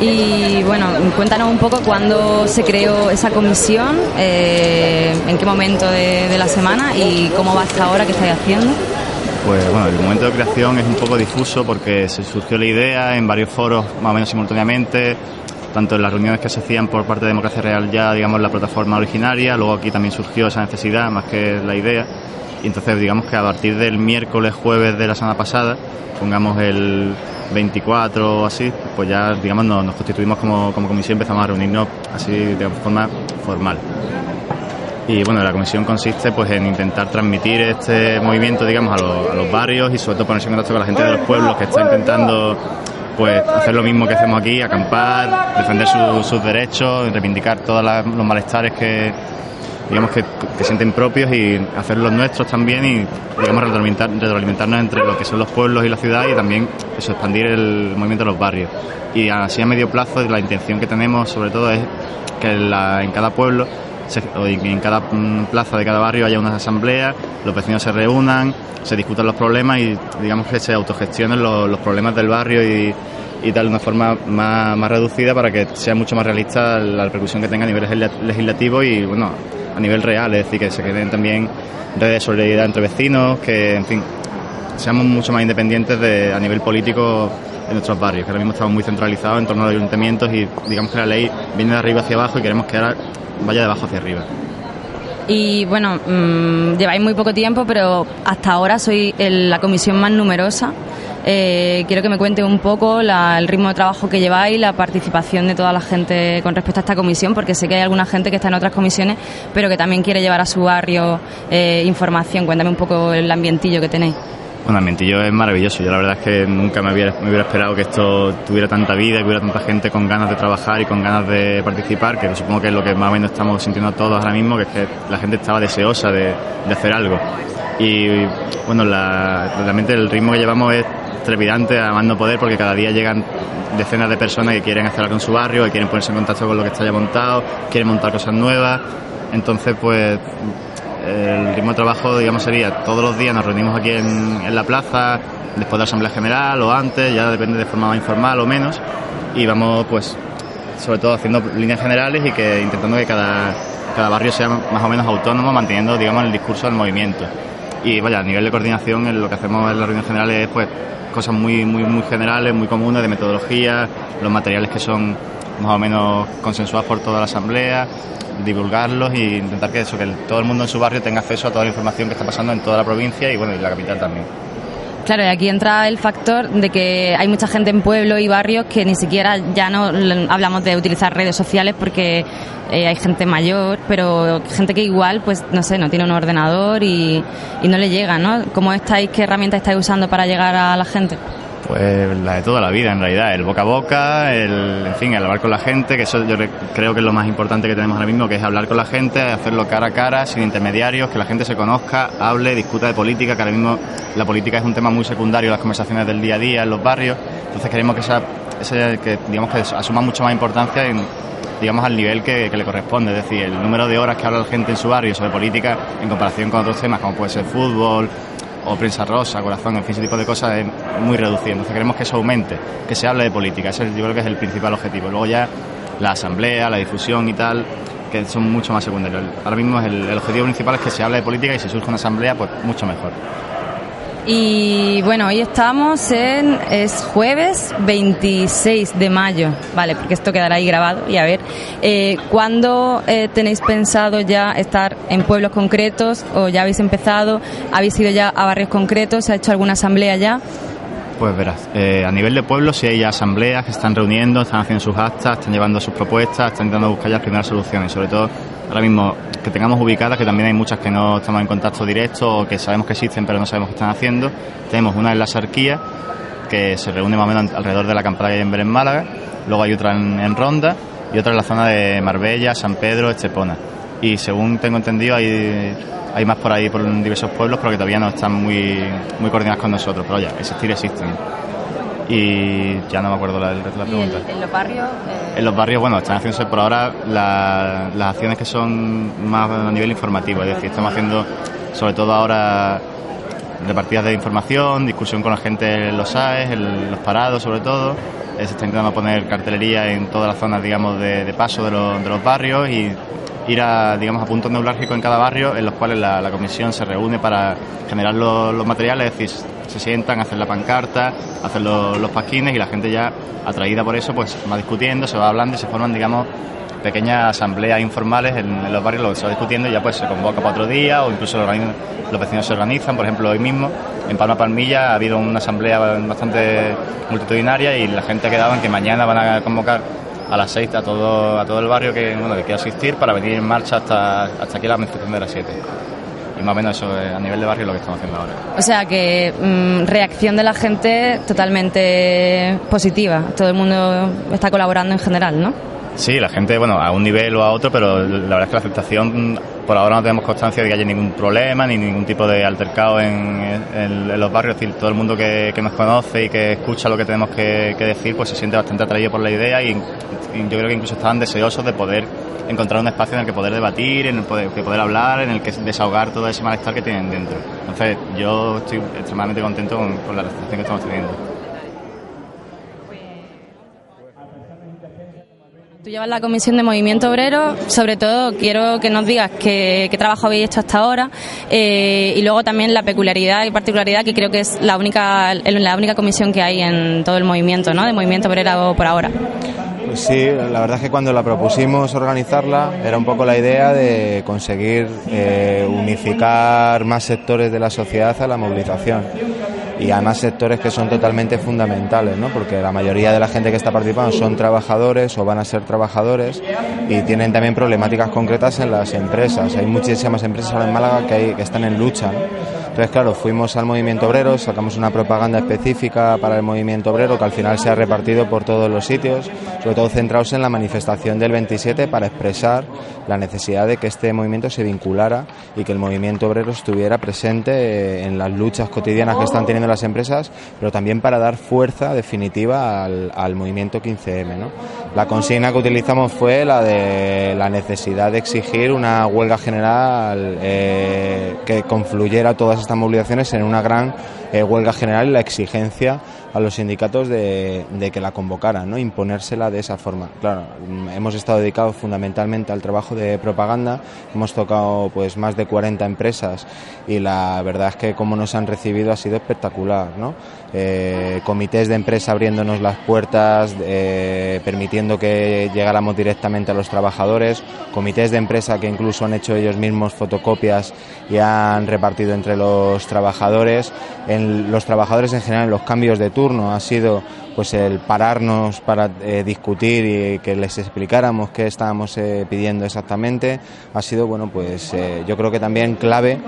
Y bueno, cuéntanos un poco cuándo se creó esa comisión, eh, en qué momento de, de la semana y cómo va hasta ahora, qué estáis haciendo. Pues bueno, el momento de creación es un poco difuso porque se surgió la idea en varios foros más o menos simultáneamente, tanto en las reuniones que se hacían por parte de Democracia Real ya, digamos, la plataforma originaria, luego aquí también surgió esa necesidad más que la idea, y entonces digamos que a partir del miércoles, jueves de la semana pasada, pongamos el 24 o así, pues ya, digamos, nos, constituimos como, como comisión empezamos a reunirnos así de forma formal. Y bueno, la comisión consiste pues en intentar transmitir este movimiento, digamos, a los, a los barrios y sobre todo ponerse en contacto con la gente de los pueblos que está intentando pues hacer lo mismo que hacemos aquí, acampar, defender su- sus derechos, reivindicar todos los malestares que digamos que, que sienten propios y hacer los nuestros también y digamos retroalimentar- retroalimentarnos entre lo que son los pueblos y la ciudad y también eso, expandir el movimiento de los barrios. Y así a medio plazo la intención que tenemos sobre todo es que la- en cada pueblo en cada mm, plaza de cada barrio haya unas asambleas, los vecinos se reúnan, se discutan los problemas y digamos que se autogestionen los, problemas del barrio y, y tal de una forma más, más reducida para que sea mucho más realista la repercusión que tenga a nivel legisla- legislativo y bueno a nivel real, es decir, que se creen también redes de solidaridad entre vecinos, que en fin seamos mucho más independientes de, a nivel político en nuestros barrios, que ahora mismo estamos muy centralizados en torno a los ayuntamientos y digamos que la ley viene de arriba hacia abajo y queremos que ahora vaya de abajo hacia arriba. Y bueno, mm, lleváis muy poco tiempo, pero hasta ahora soy el- la comisión más numerosa. Eh, quiero que me cuente un poco la- el ritmo de trabajo que lleváis, la participación de toda la gente con respecto a esta comisión, porque sé que hay alguna gente que está en otras comisiones, pero que también quiere llevar a su barrio eh, información. Cuéntame un poco el ambientillo que tenéis. Bueno, el Mentillo es maravilloso. Yo la verdad es que nunca me hubiera, esperado que esto tuviera tanta vida, que hubiera tanta gente con ganas de trabajar y con ganas de participar, que supongo que es lo que más o menos estamos sintiendo todos ahora mismo, que es que la gente estaba deseosa de, hacer algo. Y bueno, la- realmente el ritmo que llevamos es trepidante, a más no poder, porque cada día llegan decenas de personas que quieren hacer algo en su barrio, que quieren ponerse en contacto con lo que está ya montado, quieren montar cosas nuevas. Entonces, pues el ritmo de trabajo, digamos, sería todos los días nos reunimos aquí en, en la plaza, después de la Asamblea General o antes, ya depende de forma más informal o menos, y vamos, pues, sobre todo haciendo líneas generales y que intentando que cada, cada barrio sea más o menos autónomo, manteniendo, digamos, el discurso del movimiento. Y vaya, a nivel de coordinación, lo que hacemos en las reuniones generales es, pues, cosas muy, muy, muy generales, muy comunes, de metodología, los materiales que son más o menos consensuados por toda la asamblea, divulgarlos e intentar que eso, que todo el mundo en su barrio tenga acceso a toda la información que está pasando en toda la provincia y bueno, y la capital también. Claro, y aquí entra el factor de que hay mucha gente en pueblos y barrios que ni siquiera ya no hablamos de utilizar redes sociales porque eh, hay gente mayor, pero gente que igual, pues no sé, no tiene un ordenador y, y no le llega, ¿no? ¿Cómo estáis, qué herramienta estáis usando para llegar a la gente? Pues la de toda la vida, en realidad, el boca a boca, el, en fin, el hablar con la gente, que eso yo re- creo que es lo más importante que tenemos ahora mismo, que es hablar con la gente, hacerlo cara a cara, sin intermediarios, que la gente se conozca, hable, discuta de política, que ahora mismo la política es un tema muy secundario en las conversaciones del día a día en los barrios, entonces queremos que esa, ese- que digamos que asuma mucho más importancia en, digamos al nivel que, que le corresponde, es decir, el número de horas que habla la gente en su barrio sobre política en comparación con otros temas como puede ser fútbol, o prensa rosa, corazón, en fin, ese tipo de cosas es muy reducido. Entonces queremos que eso aumente, que se hable de política. Ese yo creo que es el principal objetivo. Luego ya la asamblea, la difusión y tal, que son mucho más secundarios. Ahora mismo el, el objetivo principal es que se hable de política y si surge una asamblea, pues mucho mejor. Y bueno, hoy estamos en, es jueves 26 de mayo, vale, porque esto quedará ahí grabado y a ver, eh, ¿cuándo eh, tenéis pensado ya estar en pueblos concretos o ya habéis empezado? ¿Habéis ido ya a barrios concretos? ¿Se ha hecho alguna asamblea ya? Pues verás, eh, a nivel de pueblo sí hay ya asambleas que están reuniendo, están haciendo sus actas, están llevando sus propuestas, están intentando buscar ya las primeras soluciones. Sobre todo, ahora mismo que tengamos ubicadas, que también hay muchas que no estamos en contacto directo o que sabemos que existen pero no sabemos qué están haciendo. Tenemos una en la Sarquía, que se reúne más o menos alrededor de la acampada que hay en Málaga. Luego hay otra en, en Ronda y otra en la zona de Marbella, San Pedro, Estepona. Y según tengo entendido, hay, hay más por ahí, por diversos pueblos, pero que todavía no están muy, muy coordinadas con nosotros. Pero ya, existir existen. Y ya no me acuerdo la, resto de la pregunta. en los barrios? En los barrios, bueno, están haciéndose por ahora la- las acciones que son más a nivel informativo, es decir, estamos haciendo sobre todo ahora repartidas de información, discusión con la gente en los AES, en los parados sobre todo, se está intentando poner cartelería en todas las zonas, digamos, de, paso de los, barrios y ir a, digamos, a puntos neurálgicos en cada barrio en los cuales la, comisión se reúne para generar los, materiales, es decir, se sientan, hacen la pancarta, hacen los, los pasquines y la gente ya atraída por eso pues va discutiendo, se va hablando y se forman, digamos, pequeñas asambleas informales en, los barrios, lo que se va discutiendo y ya pues se convoca para otro día o incluso los, vecinos se organizan, por ejemplo hoy mismo en Palma Palmilla ha habido una asamblea bastante multitudinaria y la gente ha quedado en que mañana van a convocar a las 6 a todo, a todo el barrio que, bueno, que quiera asistir para venir en marcha hasta, hasta aquí la manifestación de las 7 y más o menos eso a nivel de barrio lo que estamos haciendo ahora. O sea que mm, reacción de la gente totalmente positiva, todo el mundo está colaborando en general, ¿no? Sí, la gente, bueno, a un nivel o a otro, pero la verdad es que la aceptación, por ahora no tenemos constancia de que haya ningún problema ni ningún tipo de altercado en, los barrios. Es decir, todo el mundo que, nos conoce y que escucha lo que tenemos que, decir, pues se siente bastante atraído por la idea y, yo creo que incluso están deseosos de poder encontrar un espacio en el que poder debatir, en el que poder hablar, en el que desahogar todo ese malestar que tienen dentro. Entonces, yo estoy extremadamente contento con, con la recepción que estamos teniendo. Tú llevas la comisión de movimiento obrero, sobre todo quiero que nos digas qué, trabajo habéis hecho hasta ahora eh, y luego también la peculiaridad y particularidad que creo que es la única, la única comisión que hay en todo el movimiento, ¿no? De movimiento obrero por ahora. Pues sí, la verdad es que cuando la propusimos organizarla era un poco la idea de conseguir eh, unificar más sectores de la sociedad a la movilización y además sectores que son totalmente fundamentales, ¿no? porque la mayoría de la gente que está participando son trabajadores o van a ser trabajadores y tienen también problemáticas concretas en las empresas. Hay muchísimas empresas ahora en Málaga que, están en lucha. Entonces, claro, fuimos al movimiento obrero, sacamos una propaganda específica para el movimiento obrero que al final se ha repartido por todos los sitios, sobre todo centrados en la manifestación del 27 para expresar la necesidad de que este movimiento se vinculara y que el movimiento obrero estuviera presente eh, en las luchas cotidianas que están teniendo las empresas, pero también para dar fuerza definitiva al, movimiento 15M. ¿no? La consigna que utilizamos fue la de la necesidad de exigir una huelga general eh, que confluyera todas estas movilizaciones en una gran eh, huelga general y la exigencia a los sindicatos de, que la convocaran, ¿no? imponérsela de esa forma. Claro, hemos estado dedicados fundamentalmente al trabajo de propaganda, hemos tocado pues más de 40 empresas y la verdad es que como nos han recibido ha sido espectacular. ¿no? Eh, comités de empresa abriéndonos las puertas, eh, permitiendo que llegáramos directamente a los trabajadores, comités de empresa que incluso han hecho ellos mismos fotocopias y han repartido entre los trabajadores. En los trabajadores en general, los cambios de turno ha sido pues el pararnos para eh, discutir y que les explicáramos qué estábamos pidiendo exactamente. Ha sido bueno pues yo creo que también clave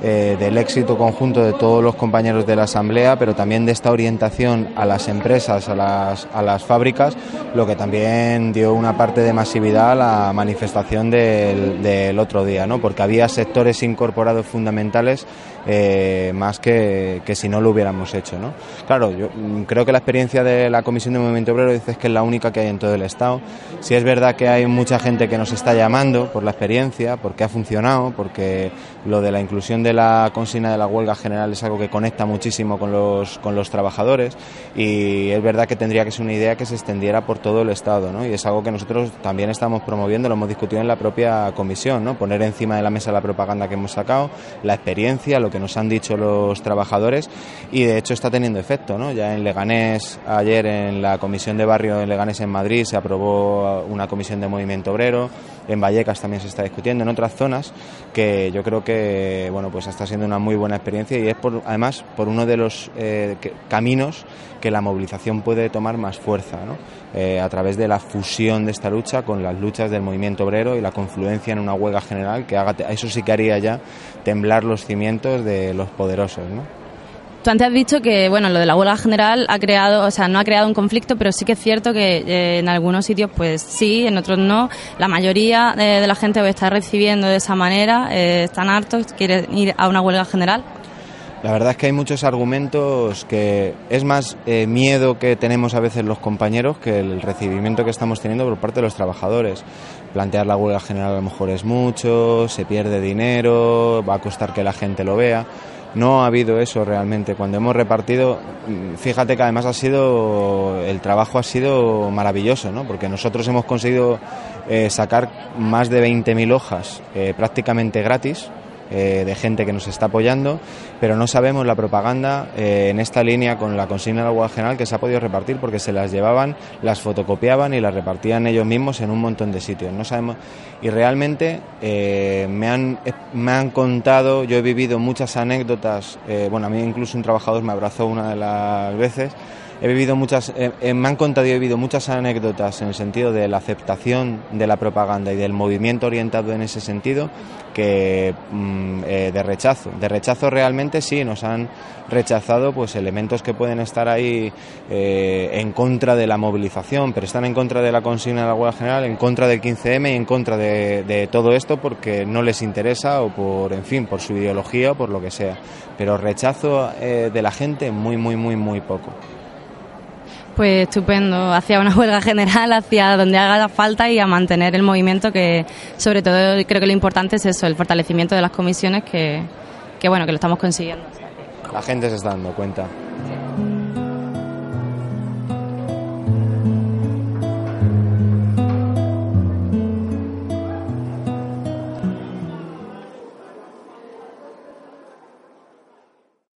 del éxito conjunto de todos los compañeros de la asamblea pero también de esta orientación a las empresas, a las, a las fábricas, lo que también dio una parte de masividad a la manifestación del, del otro día, ¿no? porque había sectores incorporados fundamentales eh, más que, que, si no lo hubiéramos hecho. ¿no? Claro, yo mm, creo que la experiencia de la Comisión de Movimiento Obrero dice que es la única que hay en todo el Estado. Si es verdad que hay mucha gente que nos está llamando por la experiencia, porque ha funcionado, porque lo de la inclusión de la consigna de la huelga general es algo que conecta muchísimo con los, con los trabajadores y es verdad que tendría que ser una idea que se extendiera por todo el Estado ¿no? y es algo que nosotros también estamos promoviendo, lo hemos discutido en la propia comisión, ¿no? poner encima de la mesa la propaganda que hemos sacado, la experiencia, lo que nos han dicho los trabajadores y de hecho está teniendo efecto. ¿no? Ya en Leganés, ayer en la comisión de barrio de Leganés en Madrid se aprobó una comisión de movimiento obrero, en Vallecas también se está discutiendo, en otras zonas que yo creo que bueno pues está siendo una muy buena experiencia y es por, además por uno de los eh, caminos que la movilización puede tomar más fuerza, ¿no? Eh, a través de la fusión de esta lucha con las luchas del movimiento obrero y la confluencia en una huelga general que haga, eso sí que haría ya temblar los cimientos de los poderosos, ¿no? Tú antes has dicho que bueno, lo de la huelga general ha creado, o sea, no ha creado un conflicto, pero sí que es cierto que eh, en algunos sitios pues sí, en otros no. La mayoría de, la gente está recibiendo de esa manera, eh, están hartos, quieren ir a una huelga general. La verdad es que hay muchos argumentos que es más eh, miedo que tenemos a veces los compañeros que el recibimiento que estamos teniendo por parte de los trabajadores. Plantear la huelga general a lo mejor es mucho, se pierde dinero, va a costar que la gente lo vea. No ha habido eso realmente. Cuando hemos repartido, fíjate que además ha sido, el trabajo ha sido maravilloso, ¿no? Porque nosotros hemos conseguido eh, sacar más de 20.000 hojas eh, prácticamente gratis eh, de gente que nos está apoyando, pero no sabemos la propaganda eh, en esta línea con la consigna del agua general que se ha podido repartir porque se las llevaban, las fotocopiaban y las repartían ellos mismos en un montón de sitios. No sabemos y realmente eh, me han me han contado, yo he vivido muchas anécdotas, bueno a mí incluso un trabajador me abrazó una de las veces he vivido muchas, eh, eh, me han contado y he vivido muchas anécdotas en el sentido de la aceptación de la propaganda y del movimiento orientado en ese sentido que mm, eh, de rechazo. De rechazo realmente sí, nos han rechazado pues elementos que pueden estar ahí en contra de la movilización, pero están en contra de la consigna de la huelga general, en contra del 15M y en contra de, de todo esto porque no les interesa o por, en fin, por su ideología o por lo que sea. Pero rechazo de la gente muy, muy, muy, muy poco. Pues estupendo, hacia una huelga general, hacia donde haga falta y a mantener el movimiento que sobre todo creo que lo importante es eso, el fortalecimiento de las comisiones que, que bueno, que lo estamos consiguiendo. La gente se está dando cuenta.